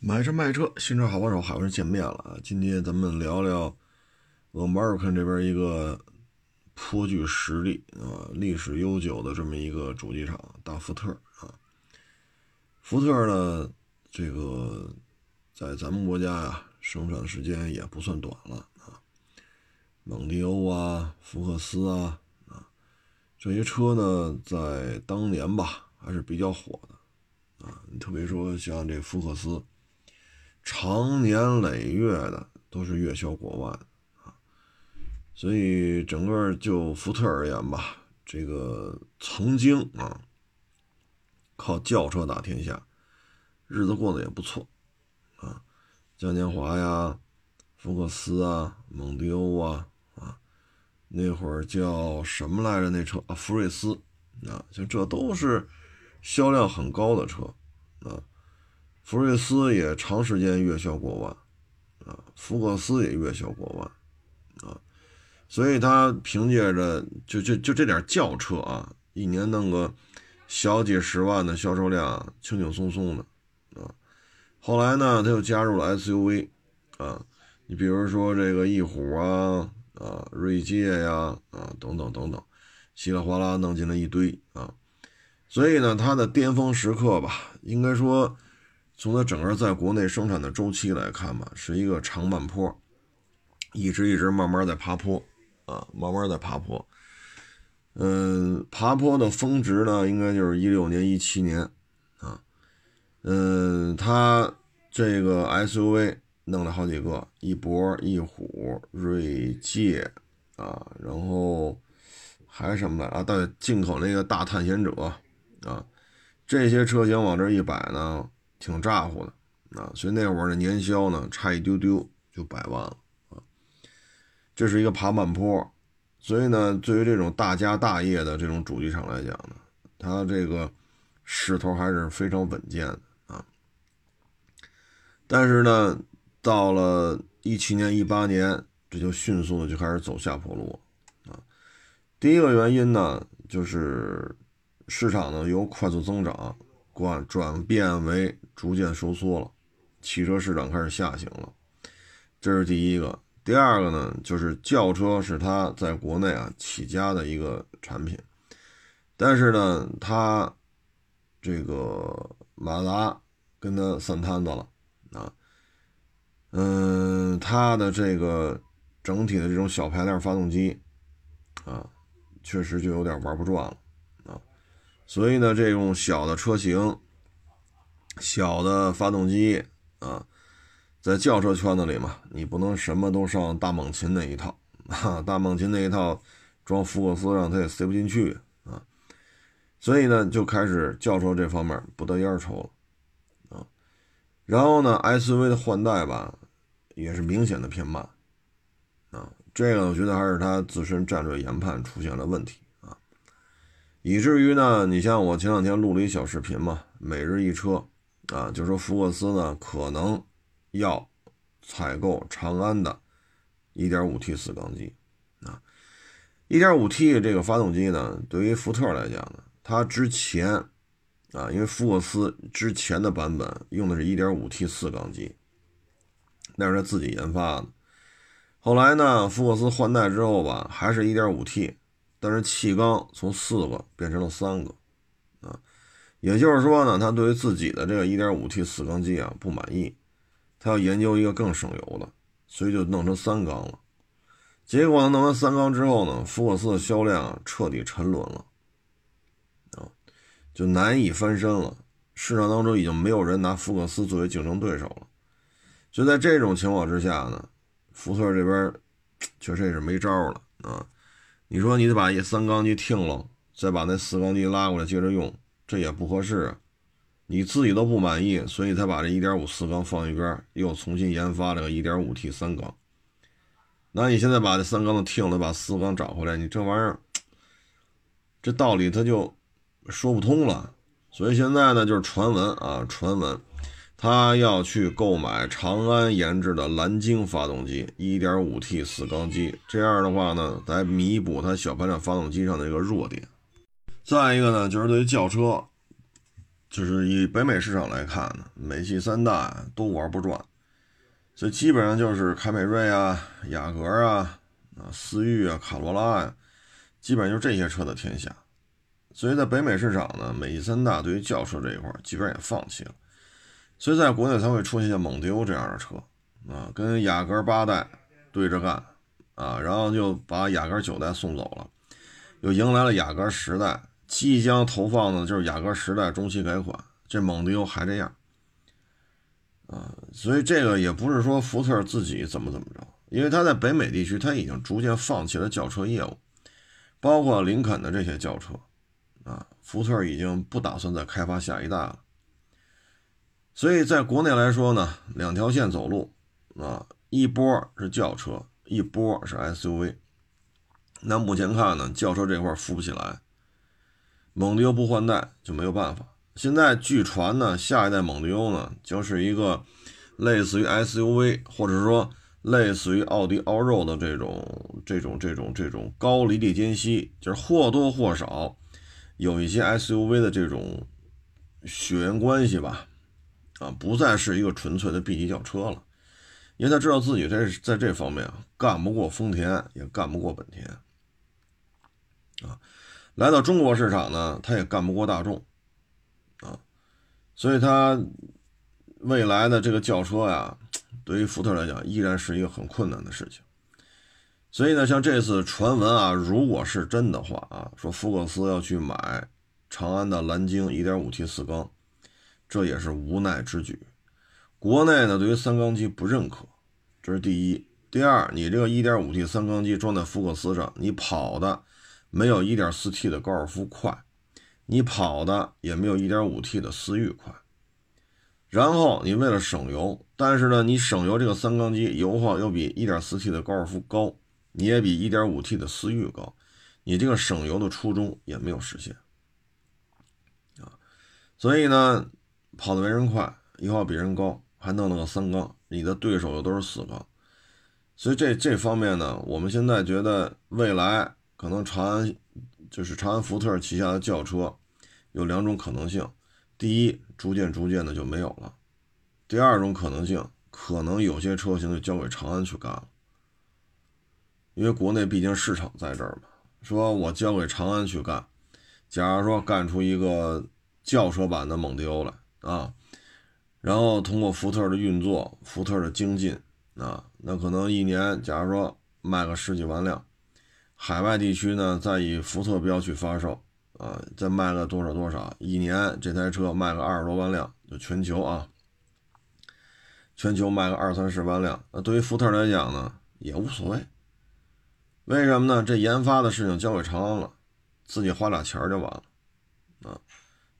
买车卖车，新车好帮手，好人见面了啊！今天咱们聊聊 America 这边一个颇具实力啊、历史悠久的这么一个主机厂——大福特啊。福特呢，这个在咱们国家呀，生产时间也不算短了啊。蒙迪欧啊、福克斯啊啊，这些车呢，在当年吧，还是比较火的啊。你特别说像这福克斯。长年累月的都是月销过万啊，所以整个就福特而言吧，这个曾经啊靠轿车打天下，日子过得也不错啊，嘉年华呀、福克斯啊、蒙迪欧啊啊，那会儿叫什么来着？那车啊，福睿斯啊，像这都是销量很高的车啊。福睿斯也长时间月销过万，啊，福克斯也月销过万，啊，所以他凭借着就就就这点轿车啊，一年弄个小几十万的销售量，轻轻松松的，啊，后来呢，他又加入了 SUV，啊，你比如说这个翼虎啊，啊，锐界呀，啊，等等等等，稀里哗啦弄进了一堆啊，所以呢，它的巅峰时刻吧，应该说。从它整个在国内生产的周期来看吧，是一个长慢坡，一直一直慢慢在爬坡，啊，慢慢在爬坡。嗯，爬坡的峰值呢，应该就是一六年、一七年，啊，嗯，它这个 SUV 弄了好几个，翼博、翼虎、锐界，啊，然后还什么来啊？对，进口那个大探险者，啊，这些车型往这一摆呢。挺咋呼的啊，所以那会儿的年销呢，差一丢丢就百万了啊。这是一个爬慢坡，所以呢，对于这种大家大业的这种主机厂来讲呢，它这个势头还是非常稳健的啊。但是呢，到了一七年、一八年，这就迅速的就开始走下坡路啊。第一个原因呢，就是市场呢由快速增长。转转变为逐渐收缩了，汽车市场开始下行了，这是第一个。第二个呢，就是轿车是它在国内啊起家的一个产品，但是呢，它这个马达跟它散摊子了啊，嗯，它的这个整体的这种小排量发动机啊，确实就有点玩不转了。所以呢，这种小的车型、小的发动机啊，在轿车圈子里嘛，你不能什么都上大猛禽那一套 啊，大猛禽那一套装福克斯让它也塞不进去啊，所以呢，就开始轿车这方面不得烟抽了啊。然后呢，SUV 的换代吧，也是明显的偏慢啊，这个我觉得还是它自身战略研判出现了问题。以至于呢，你像我前两天录了一小视频嘛，每日一车，啊，就说福克斯呢可能要采购长安的 1.5T 四缸机，啊，1.5T 这个发动机呢，对于福特来讲呢，它之前啊，因为福克斯之前的版本用的是一点五 T 四缸机，那是他自己研发的，后来呢，福克斯换代之后吧，还是一点五 T。但是气缸从四个变成了三个，啊，也就是说呢，他对于自己的这个 1.5T 四缸机啊不满意，他要研究一个更省油的，所以就弄成三缸了。结果呢，弄完三缸之后呢，福克斯的销量彻底沉沦了，啊，就难以翻身了。市场当中已经没有人拿福克斯作为竞争对手了。就在这种情况之下呢，福特这边 确实也是没招了啊。你说你得把一三缸机停了，再把那四缸机拉过来接着用，这也不合适啊。你自己都不满意，所以才把这一点五四缸放一边，又重新研发了个一点五 T 三缸。那你现在把这三缸的停了，把四缸找回来，你这玩意儿，这道理他就说不通了。所以现在呢，就是传闻啊，传闻。他要去购买长安研制的蓝鲸发动机，1.5T 四缸机，这样的话呢，来弥补它小排量发动机上的一个弱点。再一个呢，就是对于轿车，就是以北美市场来看呢，美系三大都玩不转，所以基本上就是凯美瑞啊、雅阁啊、啊思域啊、卡罗拉呀，基本上就是这些车的天下。所以在北美市场呢，美系三大对于轿车这一块基本上也放弃了，所以在国内才会出现像蒙迪欧这样的车啊，跟雅阁八代对着干啊，然后就把雅阁九代送走了，又迎来了雅阁十代。即将投放的就是雅阁十代中期改款，这蒙迪欧还这样，啊，所以这个也不是说福特自己怎么怎么着，因为他在北美地区他已经逐渐放弃了轿车业务，包括林肯的这些轿车，啊，福特已经不打算再开发下一代了，所以在国内来说呢，两条线走路，啊，一波是轿车，一波是 SUV，那目前看呢，轿车这块扶不起来。蒙迪欧不换代就没有办法。现在据传呢，下一代蒙迪欧呢，就是一个类似于 SUV，或者说类似于奥迪 Allroad 的这种、这种、这种、这种高离地间隙，就是或多或少有一些 SUV 的这种血缘关系吧。啊，不再是一个纯粹的 B 级轿车了，因为他知道自己这在这方面啊，干不过丰田，也干不过本田。啊。来到中国市场呢，他也干不过大众，啊，所以他未来的这个轿车呀，对于福特来讲依然是一个很困难的事情。所以呢，像这次传闻啊，如果是真的话啊，说福克斯要去买长安的蓝鲸 1.5T 四缸，这也是无奈之举。国内呢，对于三缸机不认可，这是第一。第二，你这个 1.5T 三缸机装在福克斯上，你跑的。没有 1.4T 的高尔夫快，你跑的也没有 1.5T 的思域快。然后你为了省油，但是呢，你省油这个三缸机油耗又比 1.4T 的高尔夫高，你也比 1.5T 的思域高，你这个省油的初衷也没有实现啊。所以呢，跑得没人快，油耗比人高，还弄了个三缸，你的对手又都是四缸，所以这这方面呢，我们现在觉得未来。可能长安就是长安福特旗下的轿车有两种可能性：第一，逐渐逐渐的就没有了；第二种可能性，可能有些车型就交给长安去干了。因为国内毕竟市场在这儿嘛，说我交给长安去干，假如说干出一个轿车版的蒙迪欧来啊，然后通过福特的运作、福特的精进啊，那可能一年假如说卖个十几万辆。海外地区呢，再以福特标去发售，啊，再卖个多少多少，一年这台车卖个二十多万辆，就全球啊，全球卖个二三十万辆，那对于福特来讲呢，也无所谓。为什么呢？这研发的事情交给长安了，自己花俩钱就完了，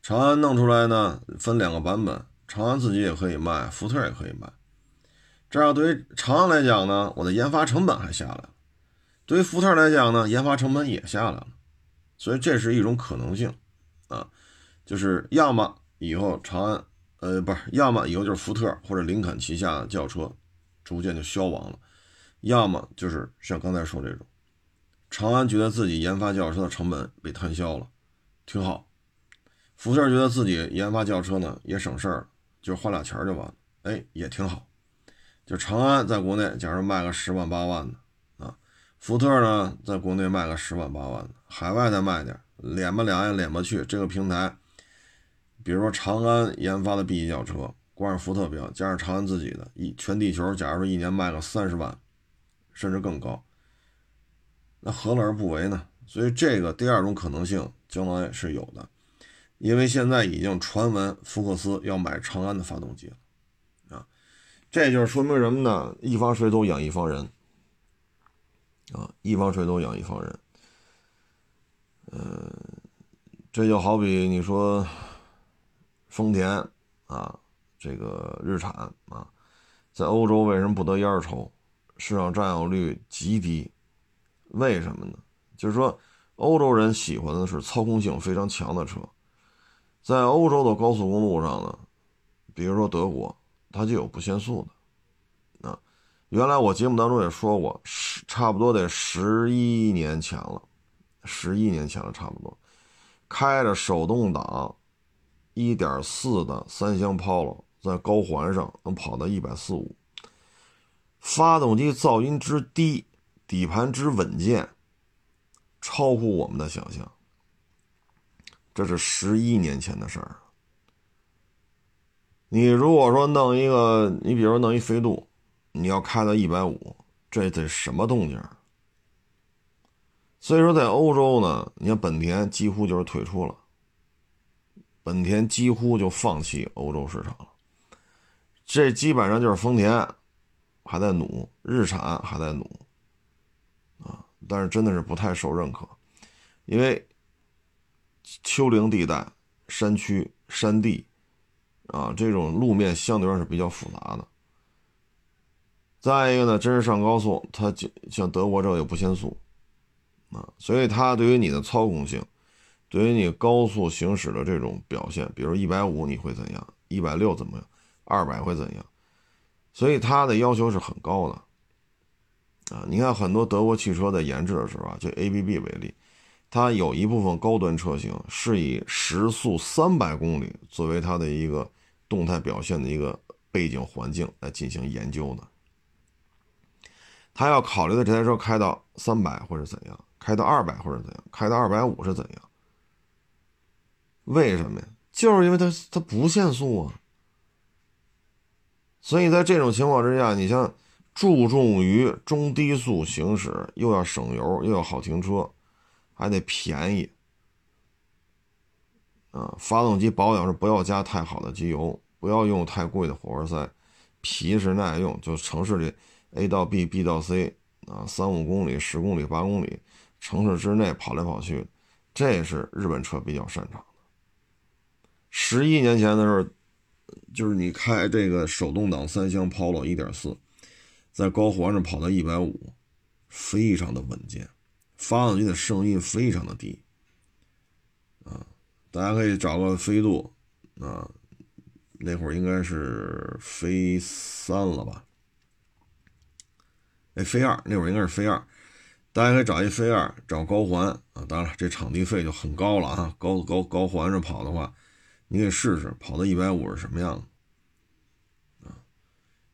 长安弄出来呢，分两个版本，长安自己也可以卖，福特也可以卖，这样对于长安来讲呢，我的研发成本还下来了。对于福特来讲呢，研发成本也下来了，所以这是一种可能性，啊，就是要么以后长安，呃，不是，要么以后就是福特或者林肯旗下轿车逐渐就消亡了，要么就是像刚才说这种，长安觉得自己研发轿车的成本被摊销了，挺好，福特觉得自己研发轿车呢也省事儿，就花俩钱就完了，哎，也挺好，就长安在国内假如卖个十万八万的啊。福特呢，在国内卖个十万八万的，海外再卖点，敛吧敛呀，敛吧去。这个平台，比如说长安研发的 B 级轿车，挂上福特标，加上长安自己的，一全地球，假如说一年卖个三十万，甚至更高，那何乐而不为呢？所以这个第二种可能性将来是有的，因为现在已经传闻福克斯要买长安的发动机了，啊，这就是说明什么呢？一方水土养一方人。啊，一方水土养一方人，嗯，这就好比你说丰田啊，这个日产啊，在欧洲为什么不得烟抽？市场占有率极低，为什么呢？就是说欧洲人喜欢的是操控性非常强的车，在欧洲的高速公路上呢，比如说德国，它就有不限速的。啊原来我节目当中也说过，十差不多得十一年前了，十一年前了差不多，开着手动挡，1.4的三厢 Polo 在高环上能跑到145，发动机噪音之低，底盘之稳健，超乎我们的想象。这是十一年前的事儿。你如果说弄一个，你比如说弄一飞度，你要开到150，这得什么动静？所以说，在欧洲呢，你看本田几乎就是退出了，本田几乎就放弃欧洲市场了。这基本上就是丰田还在努，日产还在努，啊，但是真的是不太受认可，因为丘陵地带、山区、山地，啊，这种路面相对上是比较复杂的。再一个呢，真是上高速，它就像德国这有不限速。啊，所以它对于你的操控性，对于你高速行驶的这种表现，比如一百五你会怎样，一百六怎么样，二百会怎样？所以它的要求是很高的。啊，你看很多德国汽车在研制的时候啊，就 ABB 为例，它有一部分高端车型是以时速三百公里作为它的一个动态表现的一个背景环境来进行研究的。他要考虑的这台车开到三百或者怎样。开到二百或者怎样，开到二百五是怎样？为什么呀？就是因为它它不限速啊。所以在这种情况之下，你像注重于中低速行驶，又要省油，又要好停车，还得便宜啊。发动机保养是不要加太好的机油，不要用太贵的火花塞，皮实耐用。就城市里 A 到 B，B 到 C 啊，三五公里、十公里、八公里。城市之内跑来跑去，这是日本车比较擅长的。十一年前的时候，就是你开这个手动挡三厢 Polo 1.4，在高环上跑到150，非常的稳健，发动机的声音非常的低。啊，大家可以找个飞度，啊，那会儿应该是飞三了吧？哎，飞二，那会儿应该是飞二。大家可以找一飞二，找高环啊！当然了，这场地费就很高了啊！高高高环上跑的话，你可以试试跑到一百五是什么样的啊！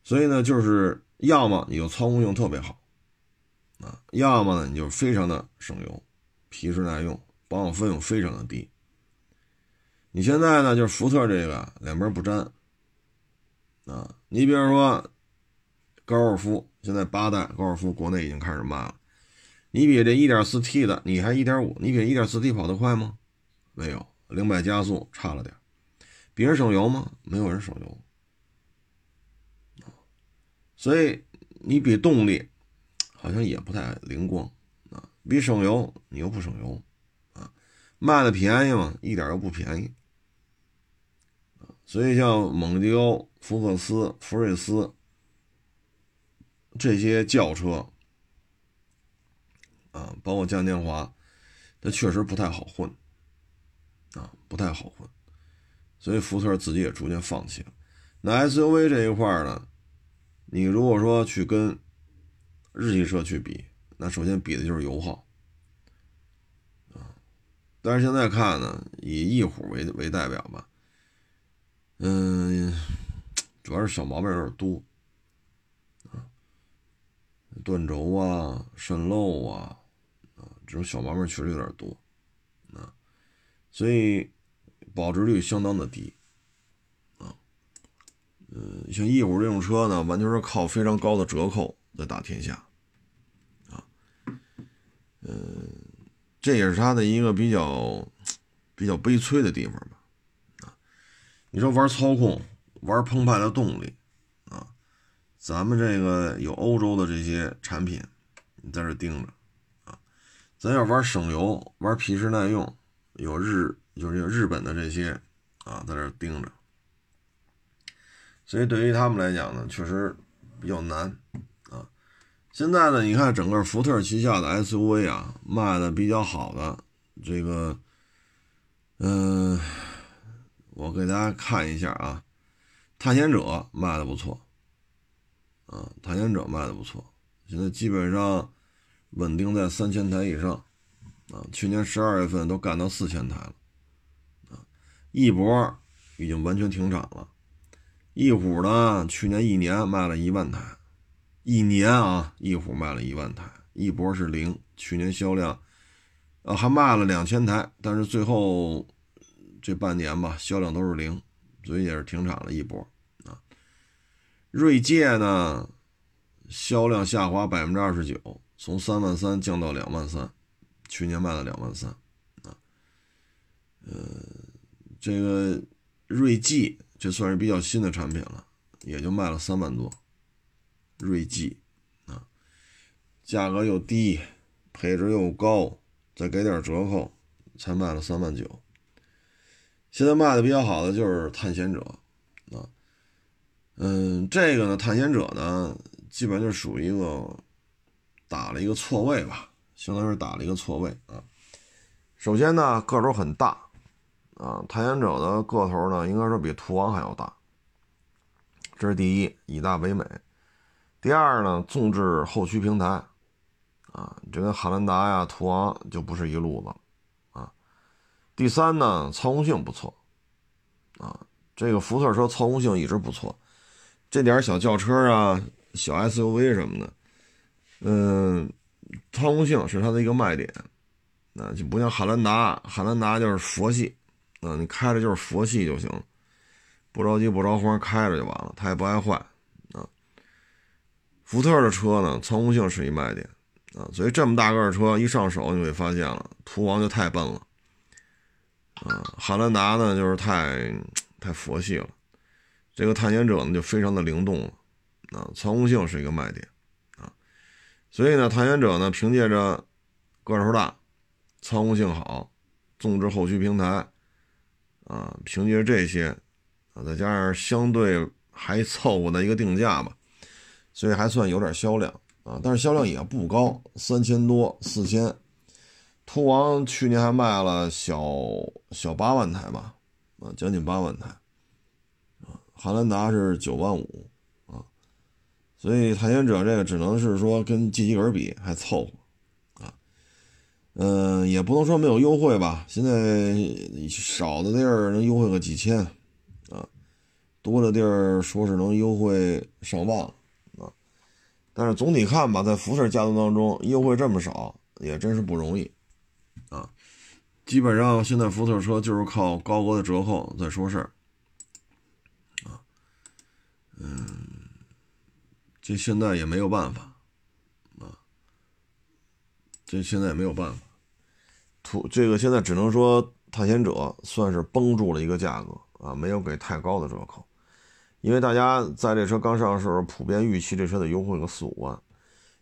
所以呢，就是要么你就操控性特别好啊，要么呢你就非常的省油，皮实耐用，保养费用非常的低。你现在呢，就是福特这个两边不沾啊！你比如说高尔夫，现在八代高尔夫国内已经开始卖了。你比这 1.4T 的，你还1.5，你比 1.4T 跑得快吗？没有，零百加速差了点。比人省油吗？没有人省油。所以你比动力，好像也不太灵光啊。比省油，你又不省油啊。卖的便宜嘛？一点都不便宜。所以像蒙迪欧、福克斯、福睿斯这些轿车。啊，包括嘉年华，它确实不太好混，啊，不太好混，所以福特自己也逐渐放弃了。那 SUV 这一块呢，你如果说去跟日系车去比，那首先比的就是油耗，啊，但是现在看呢，以翼虎为为代表吧，嗯，主要是小毛病有点多，啊，断轴啊，渗漏啊啊。这种小毛病确实有点多，啊，所以保值率相当的低，啊，嗯，像翼虎这种车呢，完全是靠非常高的折扣在打天下，啊，嗯，这也是他的一个比较比较悲催的地方吧，啊，你说玩操控，玩澎湃的动力，啊，咱们这个有欧洲的这些产品，你在这盯着。啊咱要玩省油，玩皮实耐用，有日就是有日本的这些啊，在这盯着，所以对于他们来讲呢，确实比较难。现在呢，你看整个福特旗下的 SUV 啊，卖的比较好的这个，嗯，我给大家看一下啊，探险者卖的不错啊，探险者卖的不错，现在基本上。稳定在三千台以上，啊，去年十二月份都干到四千台了，啊，翼博已经完全停产了。翼虎呢，去年一年卖了一万台，一年啊，翼虎卖了一万台，翼博是零，去年销量，呃，还卖了两千台，但是最后这半年吧，销量都是零，所以也是停产了一波啊。锐界呢，销量下滑百分之二十九，从三万三降到两万三，去年卖了两万三啊。呃，这个锐际这算是比较新的产品了，也就卖了三万多。锐际啊，价格又低，配置又高，再给点折扣，才卖了三万九。现在卖的比较好的就是探险者啊，嗯，这个呢，探险者呢，基本就属于一个打了一个错位吧，相当于是打了一个错位啊。首先呢，个头很大。啊，探险者的个头呢，应该说比途王还要大，这是第一，以大为美。第二呢，纵置后驱平台，啊，这跟汉兰达呀、途昂就不是一路子，啊。第三呢，操控性不错，啊，这个福特车操控性一直不错，这点小轿车啊、小 SUV 什么的，嗯，操控性是它的一个卖点，那就不像汉兰达，汉兰达就是佛系。啊，你开着就是佛系就行，不着急不着慌开着就完了，它也不爱坏。福特的车呢，操控性是一卖点啊，所以这么大个车一上手，你会发现了，途王就太笨了啊，汉兰达呢就是太太佛系了，这个探险者呢就非常的灵动了啊，操控性是一个卖点啊，所以呢，探险者呢凭借着个头大，操控性好，纵置后驱平台。啊，凭借这些，啊，再加上相对还凑合的一个定价吧，所以还算有点销量啊。但是销量也不高，三千多、四千。途王去年还卖了小小八万台吧，啊，将近八万台。啊，汉兰达是九万五，啊，所以探险者这个只能是说跟 G 级格比还凑合。嗯，也不能说没有优惠吧。现在少的地儿能优惠个几千，啊，多的地儿说是能优惠上万，但是总体看吧，在福特家族当中，优惠这么少也真是不容易，啊。基本上现在福特车就是靠高额的折扣在说事儿，啊，嗯，这现在也没有办法，啊，这现在也没有办法。图这个现在只能说探险者算是绷住了一个价格啊，没有给太高的折扣，因为大家在这车刚上市时候普遍预期这车得优惠个四五万，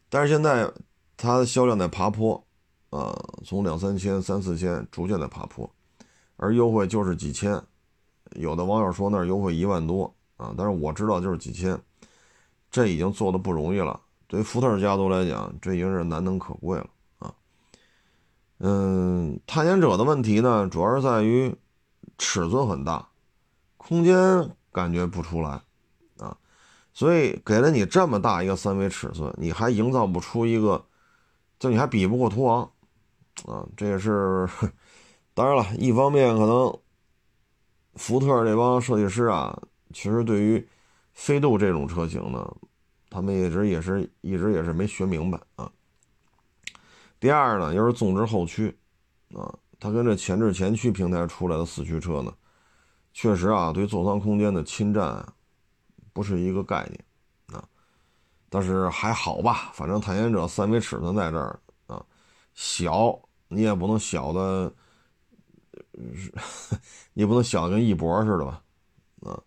但是现在它的销量在爬坡，啊，从两三千、三四千逐渐在爬坡，而优惠就是几千，有的网友说那儿优惠一万多啊，但是我知道就是几千，这已经做的不容易了，对于福特家族来讲，这已经是难能可贵了啊。嗯，探险者的问题呢，主要是在于尺寸很大，空间感觉不出来啊，所以给了你这么大一个三维尺寸，你还营造不出一个，就你还比不过途昂啊，这也是当然了，一方面可能福特这帮设计师啊，其实对于飞度这种车型呢，他们一直也是一直也是没学明白啊。第二呢，又是纵置后驱，啊，它跟这前置前驱平台出来的四驱车呢，确实啊，对座舱空间的侵占不是一个概念，啊，但是还好吧，反正探险者三维尺寸在这儿啊，小你也不能小的，你也不能小的 跟翼博似的吧，啊，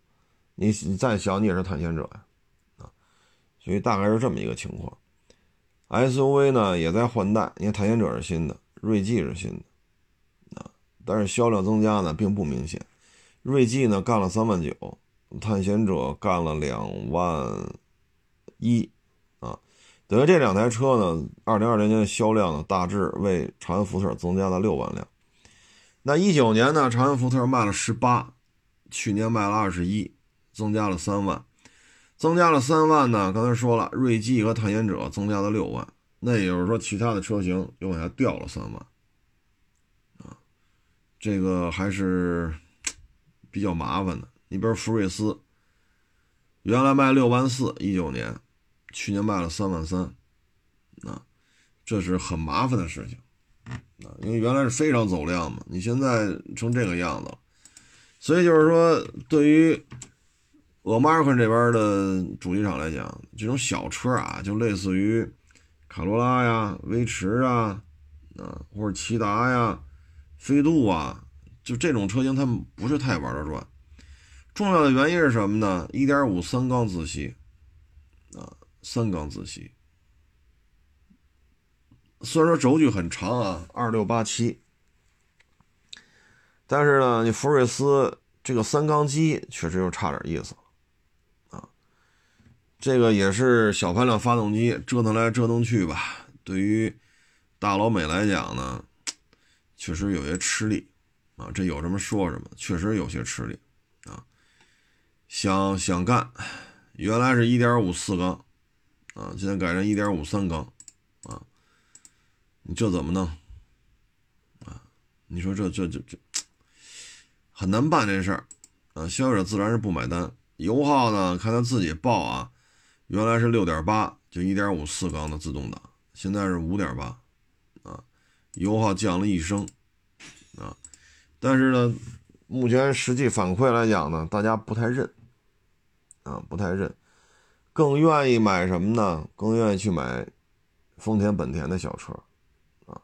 你你再小你也是探险者呀，啊，所以大概是这么一个情况。SUV 呢也在换代，因为探险者是新的，锐际是新的，啊，但是销量增加呢并不明显。锐际呢干了三万九，探险者干了两万一，啊，等于这两台车呢，二零二零年的销量呢大致为长安福特增加了六万辆。那一九年呢，长安福特卖了十八，去年卖了二十一，增加了三万。增加了三万呢，刚才说了，锐际和探险者增加了六万，那也就是说，其他的车型又往下掉了三万，啊，这个还是比较麻烦的。你比如福睿斯，原来卖六万四，一九年，去年卖了三万三，啊，这是很麻烦的事情，啊，因为原来是非常走量嘛，你现在成这个样子了，所以就是说，对于 America 这边的主机厂来讲，这种小车啊，就类似于卡罗拉呀、威驰啊，啊，或者骐达呀、飞度啊，就这种车型，他们不是太玩得转。重要的原因是什么呢？一点五三缸自吸，啊，三缸自吸。虽然说轴距很长啊，二六八七，但是呢，你福睿斯这个三缸机确实又差点意思，啊，这个也是小排量发动机，折腾来折腾去吧，对于大老美来讲呢，确实有些吃力，啊，这有什么说什么，确实有些吃力啊。想想干，原来是一点五四缸，啊，现在改成一点五三缸，啊，你这怎么弄？啊，你说这这这这很难办这事儿，啊，消费者自然是不买单。油耗呢，看他自己报啊，原来是六点八，就一点五四缸的自动挡，现在是五点八，啊，油耗降了一升，但是呢，目前实际反馈来讲呢，大家不太认。啊，不太认，更愿意买什么呢？更愿意去买丰田、本田的小车，啊，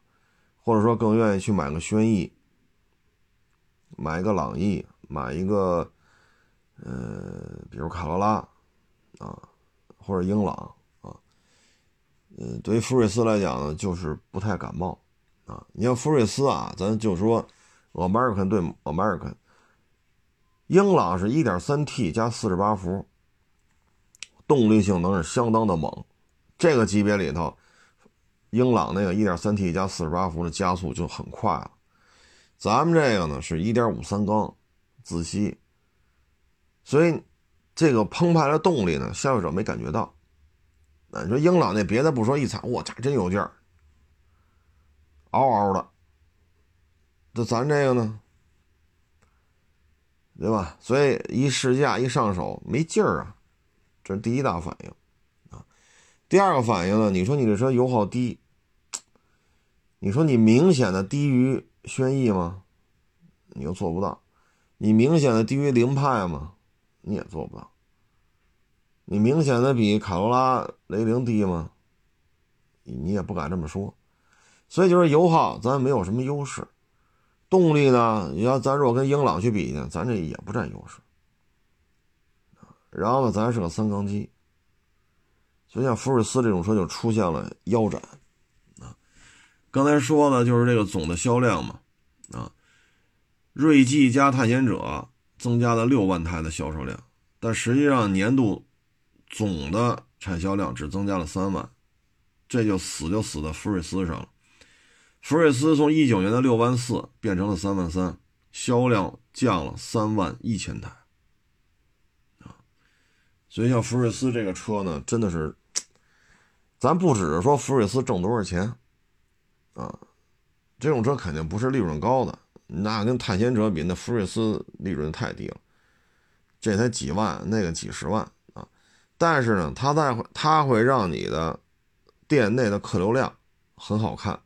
或者说更愿意去买个轩逸，买一个朗逸，买一个，呃，比如卡罗拉，啊，或者英朗，啊，嗯，对于福睿斯来讲呢，就是不太感冒，啊，你像福睿斯啊，咱就说，American 对 American，英朗是 1.3T 加48伏。动力性能是相当的猛，这个级别里头，英朗那个 1.3T 加48伏的加速就很快了。咱们这个呢是1.5三缸自吸，所以这个澎湃的动力呢，消费者没感觉到。你说英朗那别的不说，一踩，我操，真有劲儿，嗷嗷的。那咱这个呢，对吧？所以一试驾一上手没劲儿啊。这是第一大反应，啊，第二个反应呢？你说你这车油耗低，你说你明显的低于轩逸吗？你又做不到，你明显的低于凌派吗？你也做不到，你明显的比卡罗拉、雷凌低吗？你也不敢这么说，所以就是油耗咱没有什么优势，动力呢？你要咱如果跟英朗去比呢，咱这也不占优势。然后呢，咱是个三缸机，所以像福睿斯这种车就出现了腰斩啊。刚才说的就是这个总的销量嘛啊，锐际加探险者增加了六万台的销售量，但实际上年度总的产销量只增加了三万，这就死就死在福睿斯上了。福睿斯从一九年的六万四变成了三万三，销量降了三万一千台。啊所以像福睿斯这个车呢，真的是，咱不只是说福睿斯挣多少钱，啊，这种车肯定不是利润高的，那跟探险者比，那福睿斯利润太低了，这才几万，那个几十万啊。但是呢，它在它会让你的店内的客流量很好看，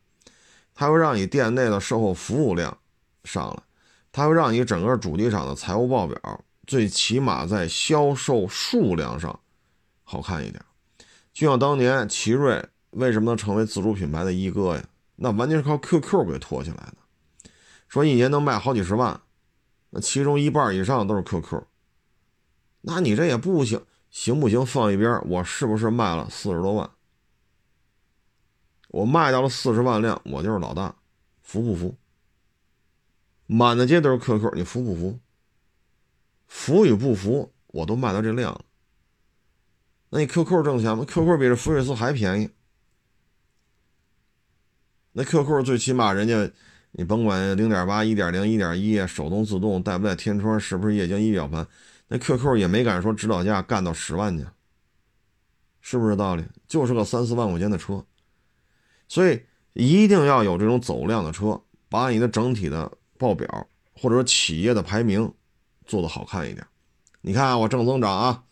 它会让你店内的售后服务量上来，它会让你整个主机厂的财务报表。最起码在销售数量上好看一点，就像当年奇瑞为什么能成为自主品牌的一哥呀？那完全是靠 QQ 给托起来的。说一年能卖好几十万，那其中一半以上都是 QQ。那你这也不行，行不行？放一边，我是不是卖了四十多万？我卖到了四十万辆，我就是老大，服不服？满大街都是 QQ，你服不服？服与不服，我都卖到这量。那你 QQ 挣钱吗？QQ 比这福睿斯还便宜。那 QQ 最起码人家，你甭管零点八、一点零、一点一，手动自动带不带天窗，是不是液晶仪表盘？那 QQ 也没敢说指导价干到十万去，是不是道理？就是个三四万块钱的车，所以一定要有这种走量的车，把你的整体的报表或者说企业的排名。做的好看一点。你看我正增长啊，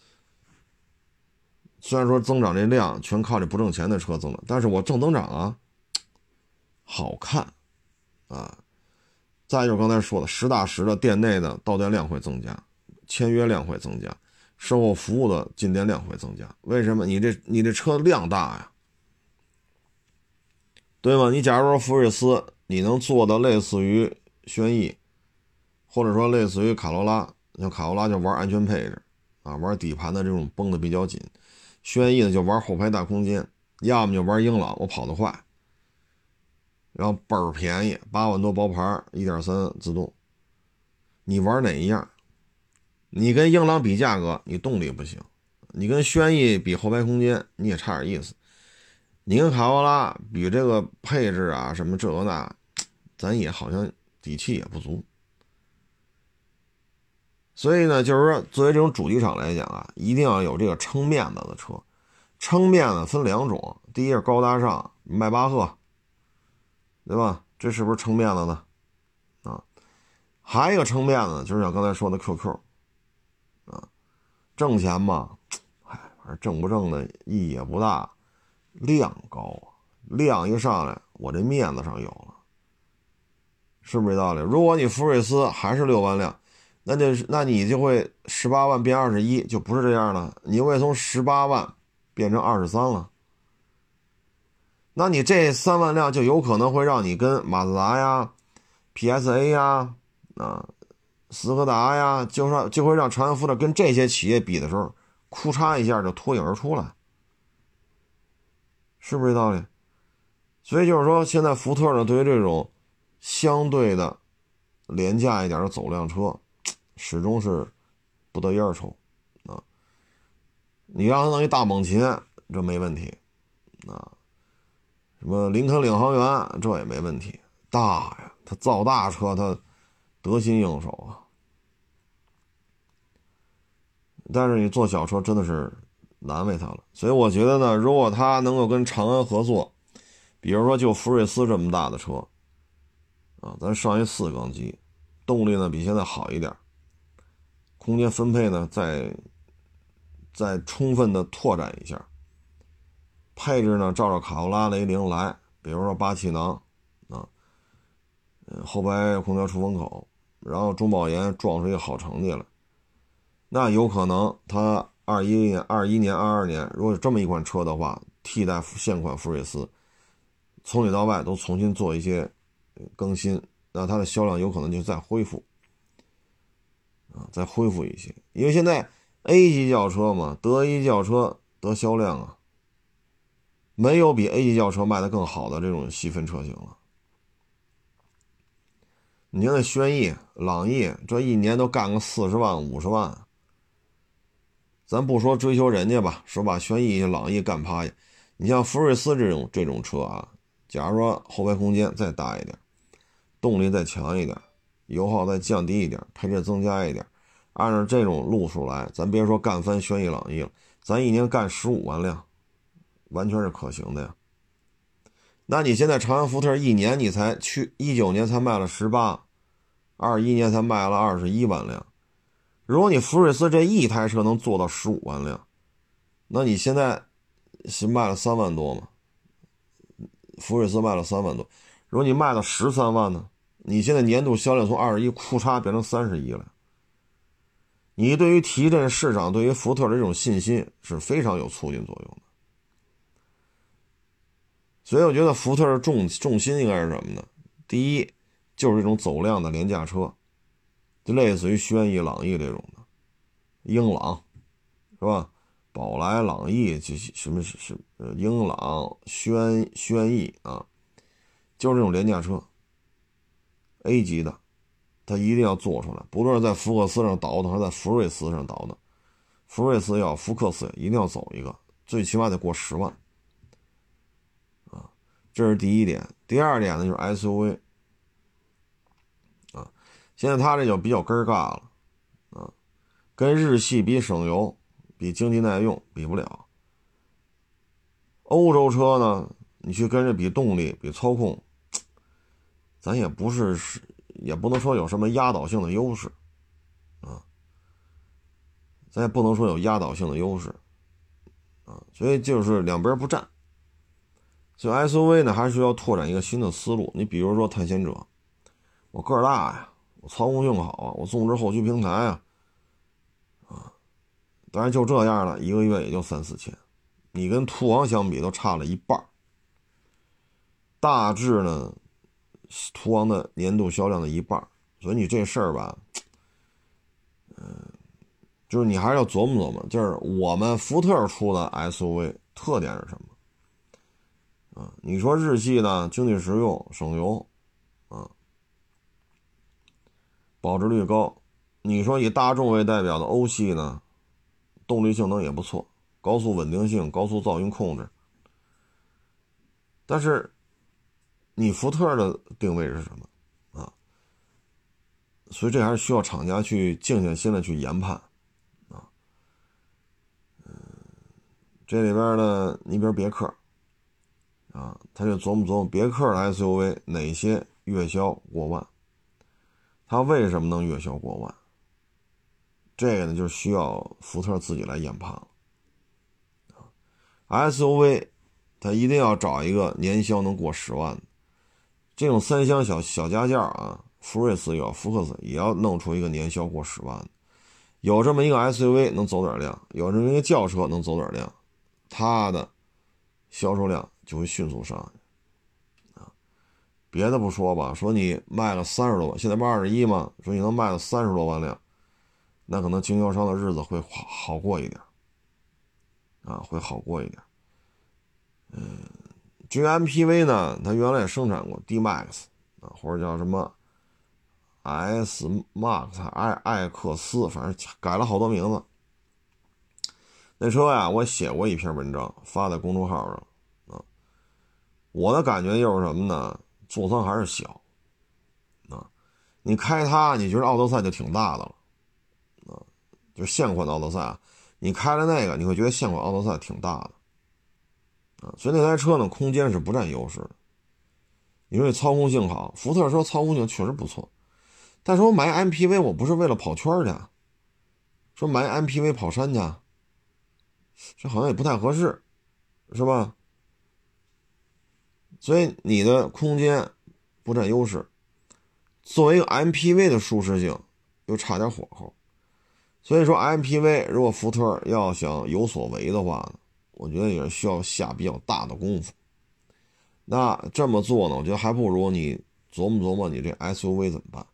虽然说增长这量全靠这不挣钱的车增长，但是我正增长啊，好看啊。再就是刚才说的，实打实的店内的到店量会增加，签约量会增加，售后服务的进店量会增加。为什么？你这你这车量大呀，对吗？你假如说福睿斯，你能做的类似于轩逸，或者说类似于卡罗拉，像卡罗拉就玩安全配置啊，玩底盘的这种绷得比较紧；轩逸呢就玩后排大空间，要么就玩英朗，我跑得快。然后倍儿便宜，八万多包牌，一点三自动。你玩哪一样？你跟英朗比价格，你动力不行；你跟轩逸比后排空间，你也差点意思；你跟卡罗拉比这个配置啊，什么这个那，咱也好像底气也不足。所以呢，就是说，作为这种主机厂来讲啊，一定要有这个撑面子的车。撑面子分两种，第一是高大上，迈巴赫。对吧？这是不是撑面子呢？啊，还有一个撑面子，就是像刚才说的 QQ，啊，挣钱嘛，哎，反正挣不挣的意义也不大，量高啊，量一上来，我这面子上有了，是不是这道理？如果你福睿斯还是六万辆，那就那你就会十八万变二十一，就不是这样了，你会从十八万变成二十三了。那你这三万辆就有可能会让你跟马自达呀、PSA 呀、啊斯柯达呀，就说就会让长安福特跟这些企业比的时候，哭嚓一下就脱颖而出了，是不是这道理？所以就是说，现在福特呢，对于这种相对的廉价一点的走量车，始终是不得烟抽啊。你让他弄一大猛禽，这没问题啊。什么林肯领航员，这也没问题，大呀，他造大车，他得心应手啊。但是你做小车真的是难为他了，所以我觉得呢，如果他能够跟长安合作，比如说就福睿斯这么大的车，啊，咱上一四缸机，动力呢比现在好一点，空间分配呢再再充分的拓展一下。配置呢，照着卡罗拉雷凌来，比如说八气囊，啊，嗯，后排空调出风口，然后中保研撞出一个好成绩来，那有可能他二一年、二一年、二二年，如果有这么一款车的话，替代现款福睿斯，从里到外都重新做一些更新，那它的销量有可能就再恢复，啊，再恢复一些，因为现在 A 级轿车嘛，得一轿车得销量啊。没有比 A 级轿车卖的更好的这种细分车型了。你像那轩逸、朗逸，这一年都干个四十万、五十万。咱不说追求人家吧，说把轩逸、朗逸干趴下。你像福睿斯这种这种车啊，假如说后排空间再大一点，动力再强一点，油耗再降低一点，配置增加一点，按照这种路数来，咱别说干翻轩逸、朗逸了，咱一年干十五万辆。完全是可行的呀。那你现在长安福特一年你才去一九年才卖了十八，二一年才卖了二十一万辆。如果你福睿斯这一台车能做到十五万辆，那你现在是卖了三万多吗？福睿斯卖了三万多，如果你卖到十三万呢？你现在年度销量从二十一库嚓变成三十一了。你对于提振市场，对于福特的这种信心是非常有促进作用的。所以我觉得福特的重重心应该是什么呢？第一，就是这种走量的廉价车，就类似于轩逸、朗逸这种的，英朗，是吧？宝来、朗逸，这什么是是呃英朗、轩轩逸啊，就是这种廉价车，A 级的，它一定要做出来。不论是在福克斯上倒腾，还是在福睿斯上倒腾，福睿斯要，福克斯一定要走一个，最起码得过十万啊。这是第一点，第二点呢就是 SUV，现在它这就比较根儿尬了，啊，跟日系比省油，比经济耐用比不了。欧洲车呢，你去跟着比动力、比操控，咱也不是，也不能说有什么压倒性的优势，啊，咱也不能说有压倒性的优势，啊，所以就是两边不占。所以 SUV 呢，还是要拓展一个新的思路。你比如说探险者，我个儿大呀，操控性好啊，我纵置后驱平台啊，啊，当然就这样了，一个月也就三四千，你跟途昂相比都差了一半大致呢，途昂的年度销量的一半所以你这事儿吧，嗯，就是你还是要琢磨琢磨，就是我们福特出的 SUV 特点是什么？啊，你说日系呢，经济实用、省油，啊，保值率高。你说以大众为代表的欧系呢，动力性能也不错，高速稳定性、高速噪音控制。但是，你福特的定位是什么啊？所以这还是需要厂家去静下心来去研判，啊，嗯，这里边呢，你比如别克。啊，他就琢磨琢磨别克的 SUV 哪些月销过万，它为什么能月销过万？这个呢，就需要福特自己来研判了。SUV，它一定要找一个年销能过十万的，这种三厢小小家轿啊，福睿斯有，福克斯也要弄出一个年销过十万的。有这么一个 SUV 能走点量，有这么一个轿车能走点量，它的销售量。就会迅速上去，别的不说吧，说你卖了三十多万，现在不二十一吗？说你能卖到三十多万辆，那可能经销商的日子会好好过一点，啊，会好过一点。嗯，至于 MPV 呢，它原来也生产过 D Max 啊，或者叫什么 S Max 艾艾克斯，反正改了好多名字。那车呀，我写过一篇文章，发在公众号上啊。我的感觉就是什么呢？座舱还是小，啊，你开它，你觉得奥德赛就挺大的了，啊，就现款的奥德赛啊，你开了那个，你会觉得现款奥德赛挺大的，啊，所以那台车呢，空间是不占优势的。你说你操控性好，福特说操控性确实不错，但是我买 MPV 我不是为了跑圈去，说买 MPV 跑山去，这好像也不太合适，是吧？所以你的空间不占优势，作为一个 MPV 的舒适性又差点火候，所以说 MPV 如果福特要想有所为的话，我觉得也是需要下比较大的功夫。那这么做呢，我觉得还不如你琢磨琢磨你这 SUV 怎么办，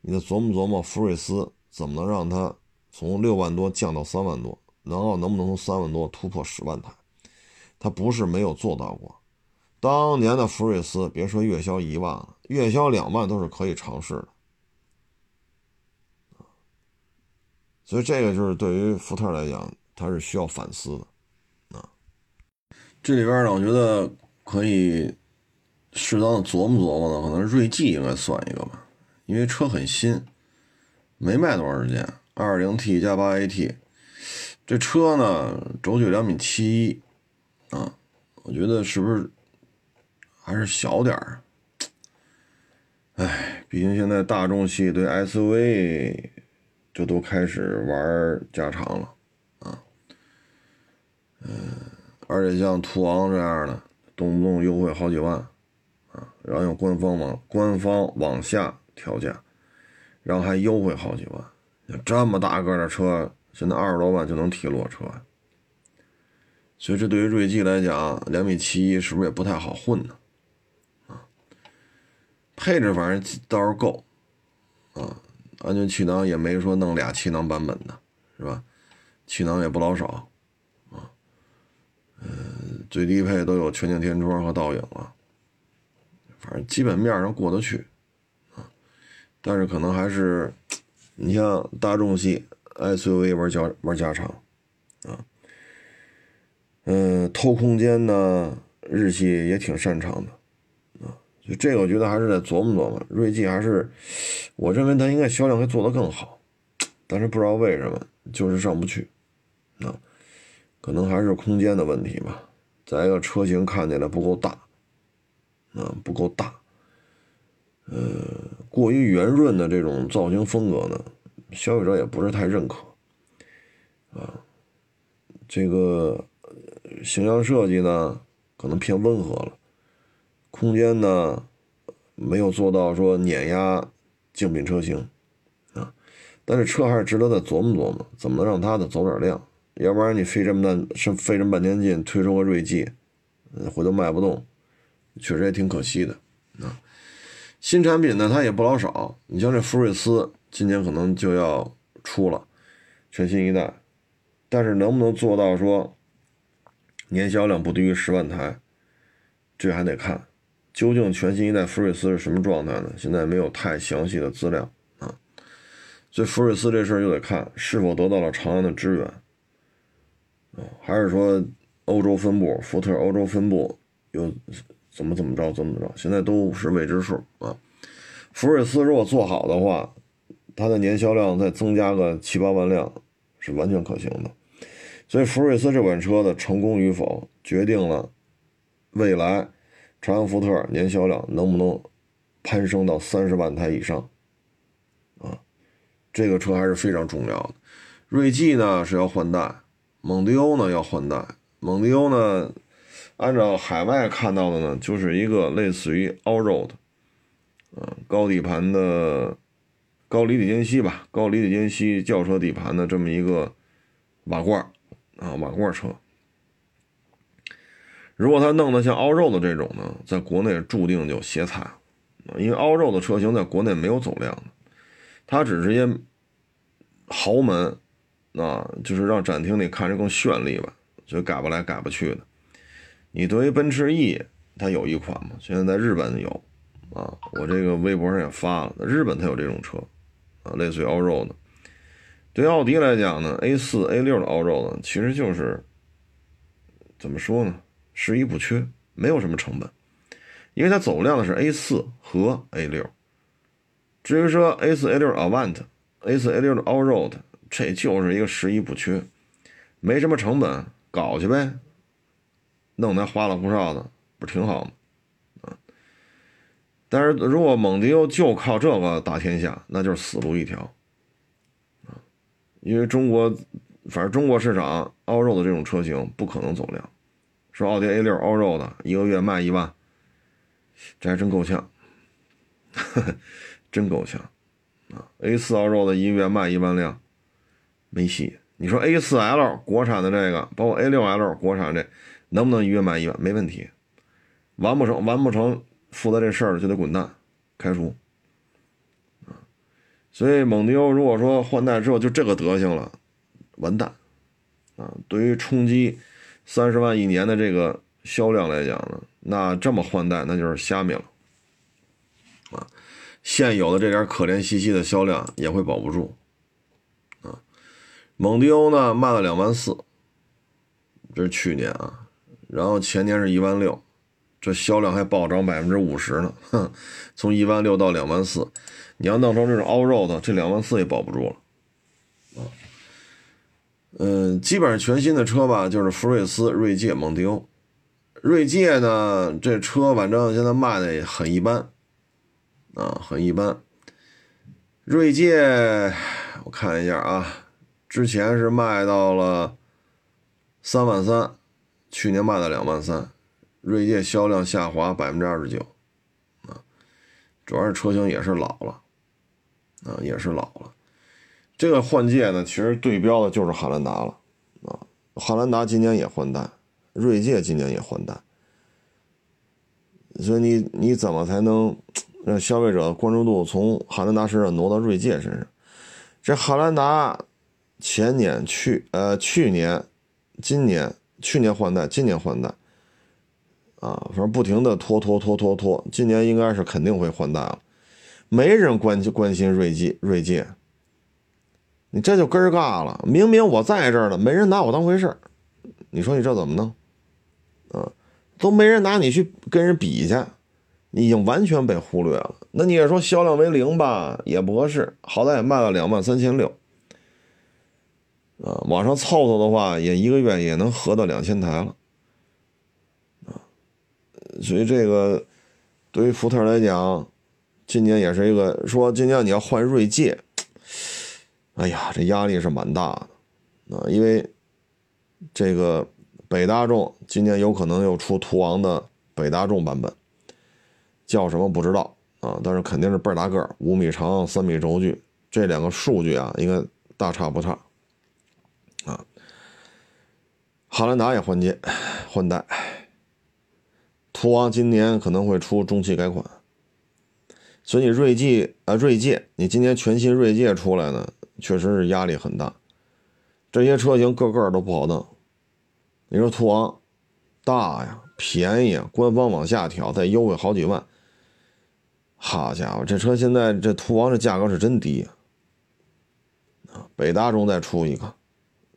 你得琢磨琢磨福睿斯怎么能让它从六万多降到三万多，然后能不能从三万多突破十万台？它不是没有做到过。当年的福睿斯，别说月销一万了，月销两万都是可以尝试的，所以这个就是对于福特来讲，它是需要反思的，啊，这里边呢，我觉得可以适当的琢磨琢磨呢，可能锐际应该算一个吧，因为车很新，没卖多长时间，二零 T 加八 AT，这车呢，轴距两米七一，啊，我觉得是不是？还是小点儿，哎，毕竟现在大众系对 SUV 就都开始玩加长了啊，嗯，而且像途昂这样的，动不动优惠好几万啊，然后用官方往官方往下调价，然后还优惠好几万，这么大个的车，现在二十多万就能提裸车，所以这对于锐际来讲，两米七一是不是也不太好混呢？配置反正倒是够，啊，安全气囊也没说弄俩气囊版本的，是吧？气囊也不老少，啊，嗯，最低配都有全景天窗和倒影了，反正基本面上过得去，啊，但是可能还是，你像大众系 SUV 玩加玩加长，啊，嗯，偷空间呢，日系也挺擅长的。就这个，我觉得还是得琢磨琢磨。锐际还是，我认为它应该销量会做得更好，但是不知道为什么就是上不去。啊，可能还是空间的问题吧。再一个，车型看起来不够大，啊，不够大。呃，过于圆润的这种造型风格呢，消费者也不是太认可。啊，这个形象设计呢可能偏温和了，空间呢没有做到说碾压竞品车型啊，但是车还是值得再琢磨琢磨，怎么能让它的走点量，要不然你费这么大费这么半天劲推出个锐际，回头卖不动，确实也挺可惜的啊。新产品呢，它也不老少。你像这福睿斯，今年可能就要出了全新一代，但是能不能做到说年销量不低于十万台，这还得看。究竟全新一代福睿斯是什么状态呢？现在没有太详细的资料啊。所以福睿斯这事儿就得看是否得到了长安的支援啊，还是说欧洲分部福特欧洲分部又。怎么怎么着，怎么着，现在都是未知数啊。福睿斯如果做好的话，它的年销量再增加个七八万辆是完全可行的。所以福睿斯这款车的成功与否，决定了未来长安福特年销量能不能攀升到三十万台以上啊。这个车还是非常重要的。锐际呢是要换代，蒙迪欧呢要换代，蒙迪欧呢。按照海外看到的呢，就是一个类似于 All Road，啊，高底盘的高离地间隙吧，高离地间隙轿车底盘的这么一个瓦罐啊，瓦罐车。如果它弄得像 All Road 这种呢，在国内注定就歇菜，啊，因为 All Road 的车型在国内没有走量的，它只是一些豪门，啊，就是让展厅里看着更绚丽吧，就改不来改不去的。你对于奔驰 E，它有一款吗？现在在日本有，啊，我这个微博上也发了，日本它有这种车，啊，类似于 l 六的。对奥迪来讲呢，A 四、A 六的 Allroad 其实就是怎么说呢，十一不缺，没有什么成本，因为它走量的是 A 四和 A 六。至于说 A 四、A 六 Avant，A 四、A 六的 Allroad，这就是一个十一不缺，没什么成本，搞去呗。弄那花里胡哨的，不挺好吗？啊！但是如果蒙迪欧就靠这个打天下，那就是死路一条啊！因为中国，反正中国市场欧肉的这种车型不可能走量。说奥迪 A 六欧肉的一个月卖一万，这还真够呛，真够呛啊！A 四欧肉的一个月卖一万辆，没戏。你说 A 四 L 国产的这个，包括 A 六 L 国产这。能不能一月卖一万？没问题，完不成，完不成，负责这事儿就得滚蛋，开除。啊，所以蒙迪欧如果说换代之后就这个德行了，完蛋，啊，对于冲击三十万一年的这个销量来讲呢，那这么换代那就是虾米了，啊，现有的这点可怜兮兮的销量也会保不住，啊，蒙迪欧呢卖了两万四，这是去年啊。然后前年是一万六，这销量还暴涨百分之五十呢，哼，从一万六到两万四，你要弄成这种 all road，这两万四也保不住了，啊，嗯，基本上全新的车吧，就是福睿斯、锐界、蒙迪欧。锐界呢，这车反正现在卖的也很一般，啊，很一般。锐界，我看一下啊，之前是卖到了三万三。去年卖到两万三，锐界销量下滑百分之二十九，啊，主要是车型也是老了，啊，也是老了。这个换届呢，其实对标的就是汉兰达了，啊，汉兰达今年也换代，锐界今年也换代，所以你你怎么才能让消费者关注度从汉兰达身上挪到锐界身上？这汉兰达前年去呃去年今年。去年换代，今年换代，啊，反正不停的拖拖拖拖拖，今年应该是肯定会换代了。没人关关心锐界，锐界，你这就根儿尬了。明明我在这儿呢，没人拿我当回事儿。你说你这怎么弄？啊，都没人拿你去跟人比去，你已经完全被忽略了。那你也说销量为零吧，也不合适，好歹也卖了两万三千六。啊，往上凑凑的话，也一个月也能合到两千台了，啊，所以这个对于福特来讲，今年也是一个说今年你要换锐界，哎呀，这压力是蛮大的，啊，因为这个北大众今年有可能又出途昂的北大众版本，叫什么不知道啊，但是肯定是倍儿大个儿，五米长，三米轴距，这两个数据啊，应该大差不差啊。汉兰达也换届换代，途昂今年可能会出中期改款。所以你锐际啊，锐界，你今年全新锐界出来呢，确实是压力很大。这些车型个个都不好弄。你说途昂大呀，便宜，官方往下调，再优惠好几万。好家伙，这车现在这途昂这价格是真低呀！啊，北大众再出一个，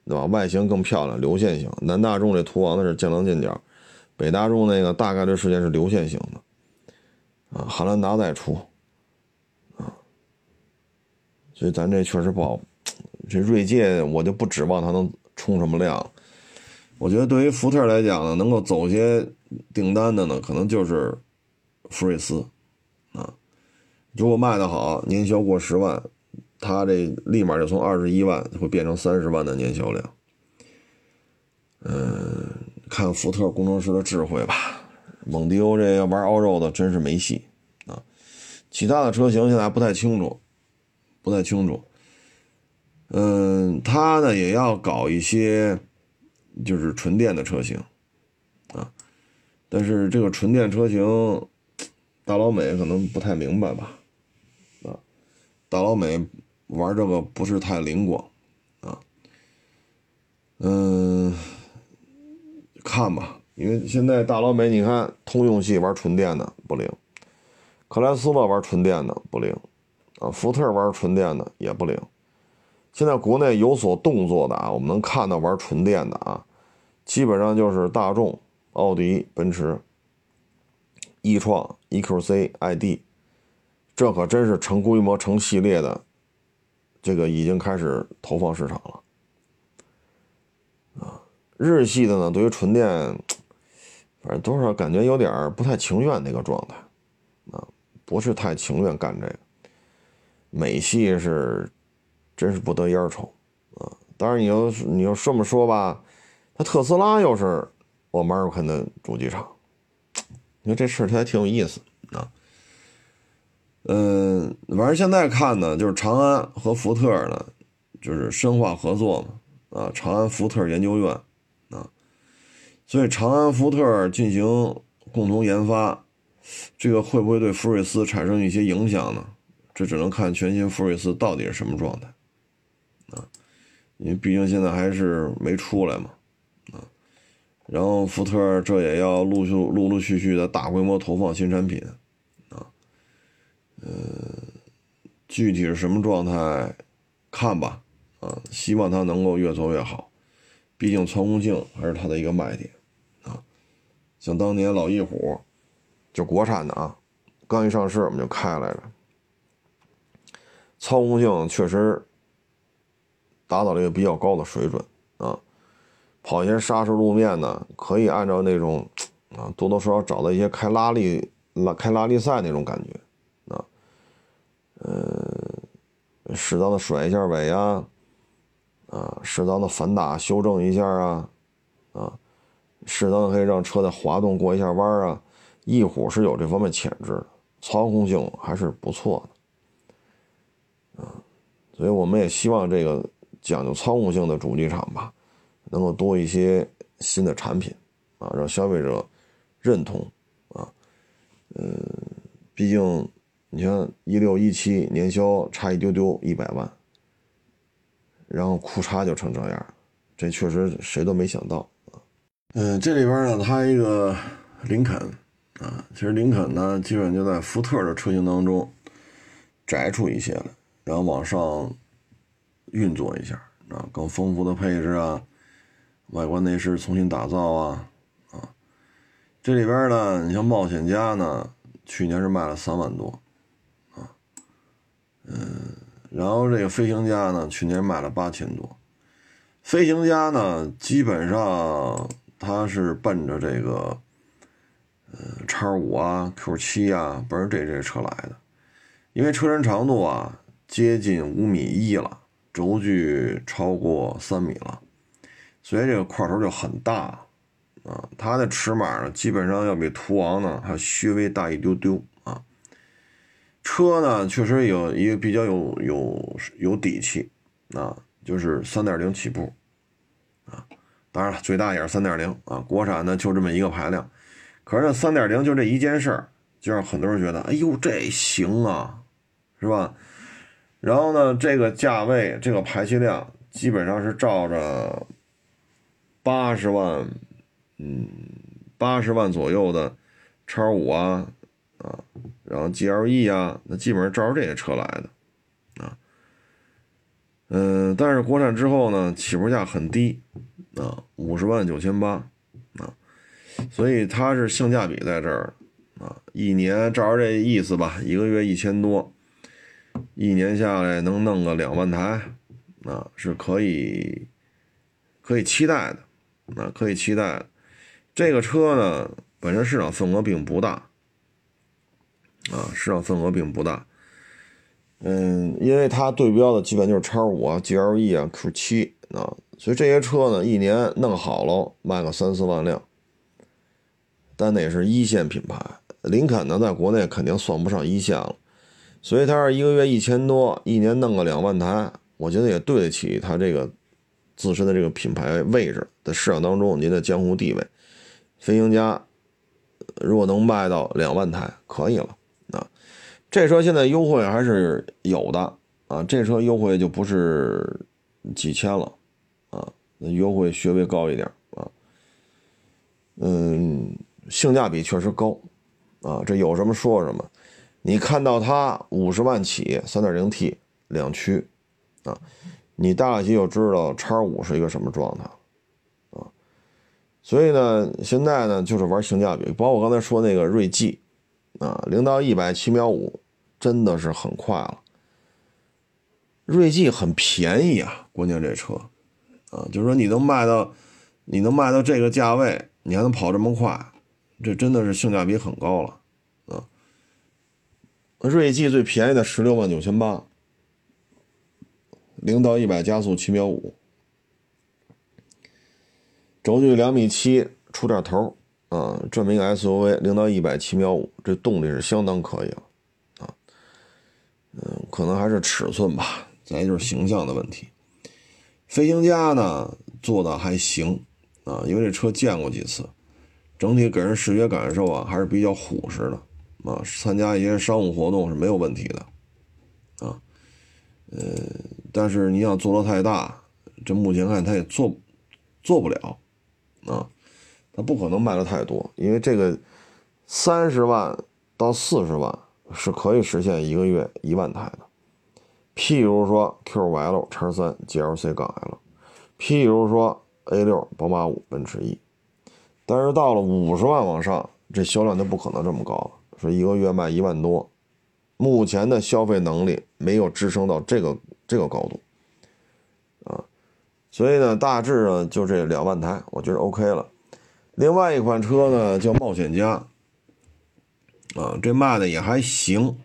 对吧？外形更漂亮，流线型。南大众这途昂的是见棱见角，北大众那个大概率事件是流线型的。啊，汉兰达再出。所以咱这确实不好，这锐界我就不指望它能冲什么量。我觉得对于福特来讲呢，能够走些订单的呢，可能就是福睿斯啊。如果卖得好，年销过十万，它这立马就从二十一万会变成三十万的年销量。嗯，看福特工程师的智慧吧。蒙迪欧这个玩欧肉的真是没戏啊。其他的车型现在还不太清楚。不太清楚，嗯，他呢也要搞一些，就是纯电的车型，啊，但是这个纯电车型，大老美可能不太明白吧，啊，大老美玩这个不是太灵光，啊，嗯，看吧，因为现在大老美你看，通用系玩纯电的不灵，克莱斯勒玩纯电的不灵。啊，福特玩纯电的也不灵。现在国内有所动作的啊，我们能看到玩纯电的啊，基本上就是大众、奥迪、奔驰、易创、EQC、ID，这可真是成规模、成系列的，这个已经开始投放市场了。啊，日系的呢，对于纯电，反正多少感觉有点不太情愿那个状态，啊，不是太情愿干这个。美系是，真是不得烟抽啊！当然，你要你要这么说吧，那特斯拉又是我们尔肯的主机厂，你说这事儿它还挺有意思啊。嗯，反正现在看呢，就是长安和福特呢，就是深化合作嘛，啊，长安福特研究院啊，所以长安福特进行共同研发，这个会不会对福睿斯产生一些影响呢？这只能看全新福睿斯到底是什么状态，啊，因为毕竟现在还是没出来嘛，啊，然后福特这也要陆续陆陆续续的大规模投放新产品，啊，呃，具体是什么状态，看吧，啊，希望它能够越做越好，毕竟操控性还是它的一个卖点，啊，像当年老翼虎，就国产的啊，刚一上市我们就开来着。操控性确实达到了一个比较高的水准啊，跑一些砂石路面呢，可以按照那种啊多多少少找到一些开拉力拉开拉力赛那种感觉啊，呃，适当的甩一下尾啊，啊，适当的反打修正一下啊，啊，适当的可以让车在滑动过一下弯啊，翼虎是有这方面潜质的，操控性还是不错的。所以我们也希望这个讲究操控性的主机厂吧，能够多一些新的产品啊，让消费者认同啊。嗯，毕竟你像一六一七年销差一丢丢一百万，然后库差就成这样，这确实谁都没想到啊。嗯，这里边呢，它一个林肯啊，其实林肯呢，基本就在福特的车型当中摘出一些来。然后往上运作一下啊，更丰富的配置啊，外观内饰重新打造啊啊，这里边呢，你像冒险家呢，去年是卖了三万多啊，嗯，然后这个飞行家呢，去年卖了八千多，飞行家呢，基本上它是奔着这个呃叉五啊、Q 七啊，奔着这这车来的，因为车身长度啊。接近五米一了，轴距超过三米了，所以这个块头就很大啊。它的尺码呢，基本上要比途昂呢还稍微大一丢丢啊。车呢，确实有一个比较有有有底气啊，就是三点零起步啊。当然了，最大也是三点零啊。国产的就这么一个排量，可是三点零就这一件事儿，就让很多人觉得，哎呦，这行啊，是吧？然后呢，这个价位，这个排气量，基本上是照着八十万，嗯，八十万左右的叉五啊，啊，然后 GLE 啊，那基本上照着这些车来的，啊，嗯，但是国产之后呢，起步价很低，啊，五十万九千八，啊，所以它是性价比在这儿，啊，一年照着这意思吧，一个月一千多。一年下来能弄个两万台，啊，是可以，可以期待的，啊，可以期待。这个车呢，本身市场份额并不大，啊，市场份额并不大。嗯，因为它对标的基本就是叉五啊、GLE 啊、Q 七啊，所以这些车呢，一年弄好了卖个三四万辆，但那也是一线品牌。林肯呢，在国内肯定算不上一线了。所以它是一个月一千多，一年弄个两万台，我觉得也对得起它这个自身的这个品牌位置的市场当中您的江湖地位。飞行家如果能卖到两万台，可以了啊。这车现在优惠还是有的啊，这车优惠就不是几千了啊，那优惠稍微高一点啊。嗯，性价比确实高啊，这有什么说什么。你看到它五十万起，三点零 T 两驱，啊，你大概就知道叉五是一个什么状态，啊，所以呢，现在呢就是玩性价比，包括我刚才说那个锐际，啊，零到一百七秒五，真的是很快了。锐际很便宜啊，关键这车，啊，就是说你能卖到，你能卖到这个价位，你还能跑这么快，这真的是性价比很高了。锐际最便宜的十六万九千八，零到一百加速七秒五，轴距两米七出点头啊，这么一个 SUV，零到一百七秒五，这动力是相当可以了啊。嗯，可能还是尺寸吧，再就是形象的问题。飞行家呢做的还行啊，因为这车见过几次，整体给人视觉感受啊还是比较虎实的。啊，参加一些商务活动是没有问题的，啊，呃，但是你想做的太大，这目前看他也做做不了，啊，他不可能卖的太多，因为这个三十万到四十万是可以实现一个月一万台的，譬如说 Q5L 叉三 GLC 杠 L，譬如说 A 六宝马五奔驰 E，但是到了五十万往上，这销量就不可能这么高了。说一个月卖一万多，目前的消费能力没有支撑到这个这个高度，啊，所以呢，大致呢就这两万台，我觉得 OK 了。另外一款车呢叫冒险家，啊，这卖的也还行，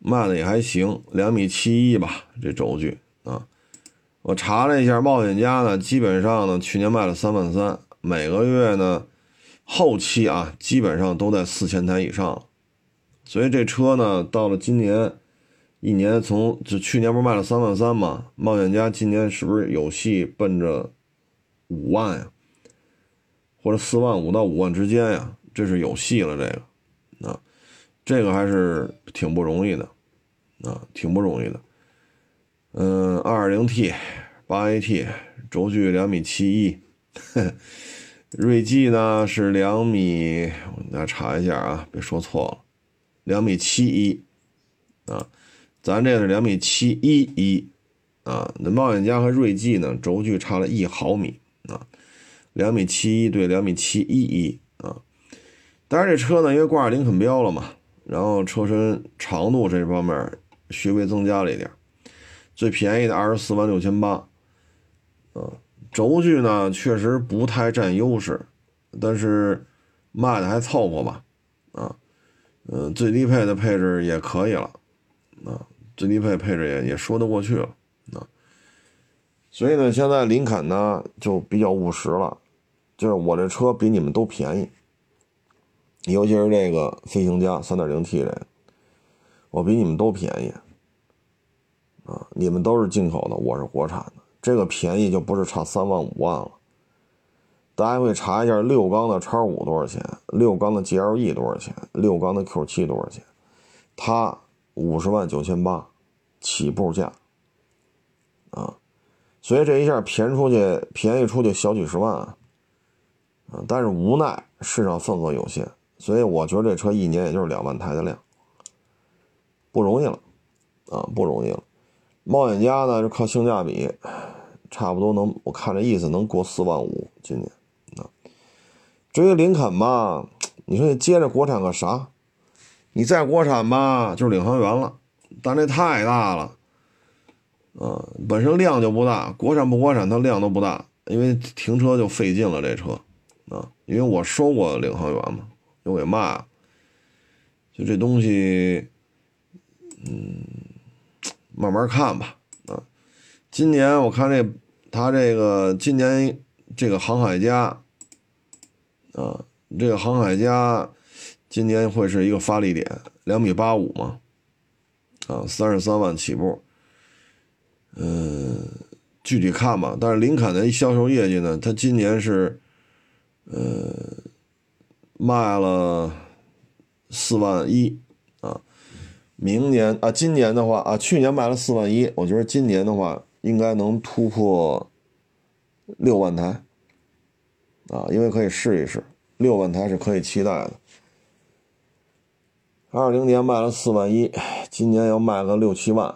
卖的也还行，两米七一吧，这轴距啊，我查了一下，冒险家呢，基本上呢去年卖了三万三，每个月呢。后期啊，基本上都在四千台以上，所以这车呢，到了今年，一年从就去年不是卖了三万三嘛？冒险家今年是不是有戏奔着五万呀？或者四万五到五万之间呀？这是有戏了，这个啊，这个还是挺不容易的啊，挺不容易的。嗯，二点零 T，八 AT，轴距两米七一。锐际呢是两米，我给大家查一下啊，别说错了，两米七一啊，咱这是两米七一一啊。那冒险家和锐际呢，轴距差了一毫米啊，两米七一对两米七一一啊。当然这车呢，因为挂上林肯标了嘛，然后车身长度这方面稍微增加了一点，最便宜的二十四万六千八啊。轴距呢，确实不太占优势，但是卖的还凑合吧，啊，嗯，最低配的配置也可以了，啊，最低配配置也也说得过去了，啊，所以呢，现在林肯呢就比较务实了，就是我这车比你们都便宜，尤其是这个飞行家 3.0T 这个，我比你们都便宜啊！你们都是进口的，我是国产的，这个便宜就不是差三万五万了。大家会查一下六缸的叉五多少钱，六缸的 GLE 多少钱，六缸的 Q7 多少钱？它五十万九千八起步价啊！所以这一下便宜出去，便宜出去小几十万啊！但是无奈市场份额有限，所以我觉得这车一年也就是两万台的量，不容易了啊，不容易了。冒险家呢，就靠性价比，差不多能，我看这意思能过四万五今年啊。至于林肯吧，你说你接着国产个啥？你再国产吧，就是领航员了，但这太大了。啊，本身量就不大，国产不国产，它量都不大，因为停车就费劲了。这车，啊，因为我收过领航员嘛，又给卖了。就这东西，嗯，慢慢看吧。啊，今年我看这，他这个今年这个航海家，啊，这个航海家今年会是一个发力点，两米八五嘛，啊，三十三万起步。嗯，具体看吧。但是林肯的销售业绩呢，它今年是，呃，卖了四万一啊。明年啊，今年的话啊，去年卖了四万一，我觉得今年的话应该能突破六万台啊，因为可以试一试，六万台是可以期待的。二零年卖了四万一，今年要卖个六七万。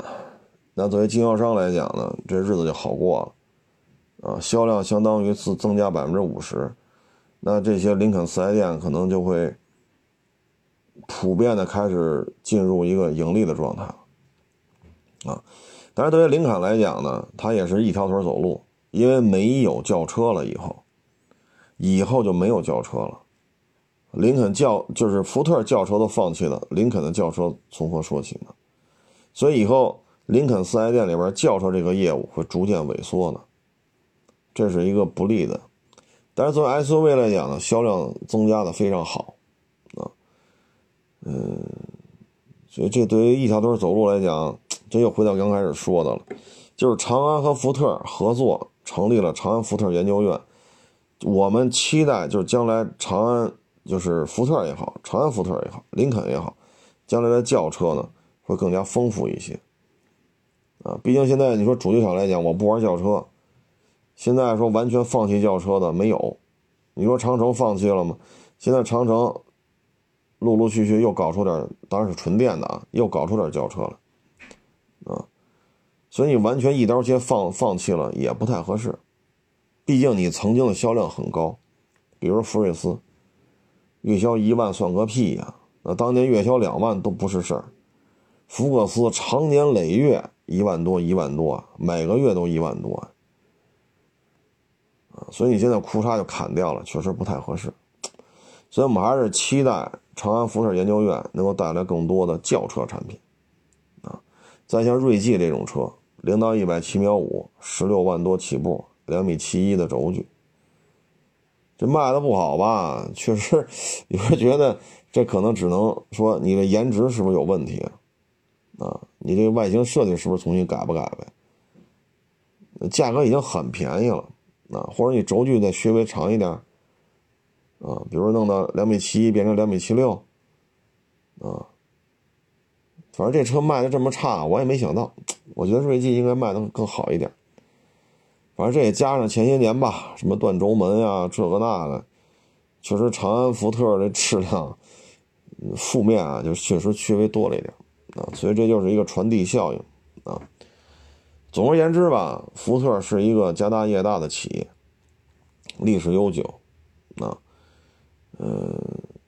那作为经销商来讲呢，这日子就好过了，啊，销量相当于是增加百分之五十，那这些林肯四 S 店可能就会普遍的开始进入一个盈利的状态啊。但是对于林肯来讲呢，它也是一条腿走路，因为没有轿车了以后，以后就没有轿车了。林肯轿就是福特轿车都放弃了，林肯的轿车从何说起呢？所以以后。林肯四 S 店里边轿车这个业务会逐渐萎缩呢，这是一个不利的。但是作为 SUV 来讲呢，销量增加的非常好，啊，嗯，所以这对于一条腿走路来讲，这又回到刚开始说的了，就是长安和福特合作成立了长安福特研究院，我们期待就是将来长安就是福特也好，长安福特也好，林肯也好，将来的轿车呢会更加丰富一些。啊，毕竟现在你说主机厂来讲，我不玩轿车。现在说完全放弃轿车的没有。你说长城放弃了吗？现在长城陆陆续续又搞出点，当然是纯电的啊，又搞出点轿车了。啊，所以你完全一刀切放放弃了也不太合适。毕竟你曾经的销量很高，比如福睿斯，月销一万算个屁呀！那当年月销两万都不是事儿。福克斯长年累月。一万多，一万多，每个月都一万多，啊，所以你现在库嚓就砍掉了，确实不太合适。所以我们还是期待长安福特研究院能够带来更多的轿车产品，再像锐际这种车，零到一百七秒五，十六万多起步，两米七一的轴距，这卖的不好吧？确实，有人觉得这可能只能说你的颜值是不是有问题？啊，你这个外形设计是不是重新改不改呗？价格已经很便宜了，啊，或者你轴距再稍微长一点，啊，比如弄到两米七一变成两米七六，反正这车卖的这么差，我也没想到，我觉得锐际应该卖的更好一点。反正这也加上前些年吧，什么断轴门呀，这个那个，确实长安福特的质量负面啊，就确实稍微多了一点。啊，所以这就是一个传递效应啊。总而言之吧，福特是一个家大业大的企业，历史悠久啊。嗯，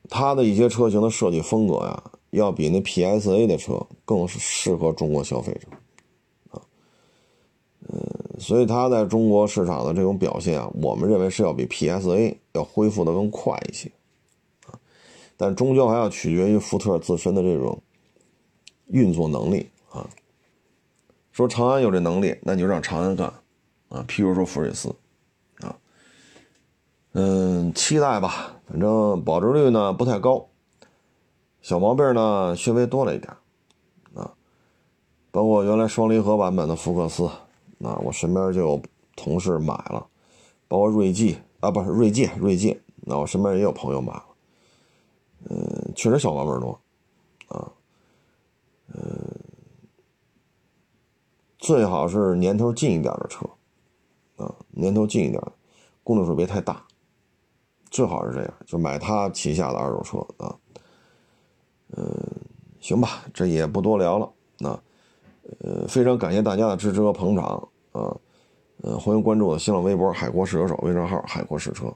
它的一些车型的设计风格呀，要比那 PSA 的车更适合中国消费者啊。嗯，所以它在中国市场的这种表现啊，我们认为是要比 PSA 要恢复的更快一些啊。但终究还要取决于福特自身的这种。运作能力啊，说长安有这能力，那你就让长安干啊，譬如说福睿斯，啊，嗯，期待吧，反正保值率呢不太高，小毛病呢稍微多了一点，啊，包括原来双离合版本的福克斯，那我身边就有同事买了，包括锐际啊，不是锐界，锐界，那我身边也有朋友买了，嗯，确实小毛病多，啊，嗯。最好是年头近一点的车，啊，年头近一点，公里数别太大，最好是这样，就买他旗下的二手车啊。嗯，行吧，这也不多聊了。那，呃，非常感谢大家的支持和捧场啊，呃，欢迎关注我的新浪微博“海阔试车手”微信号“海阔试车”。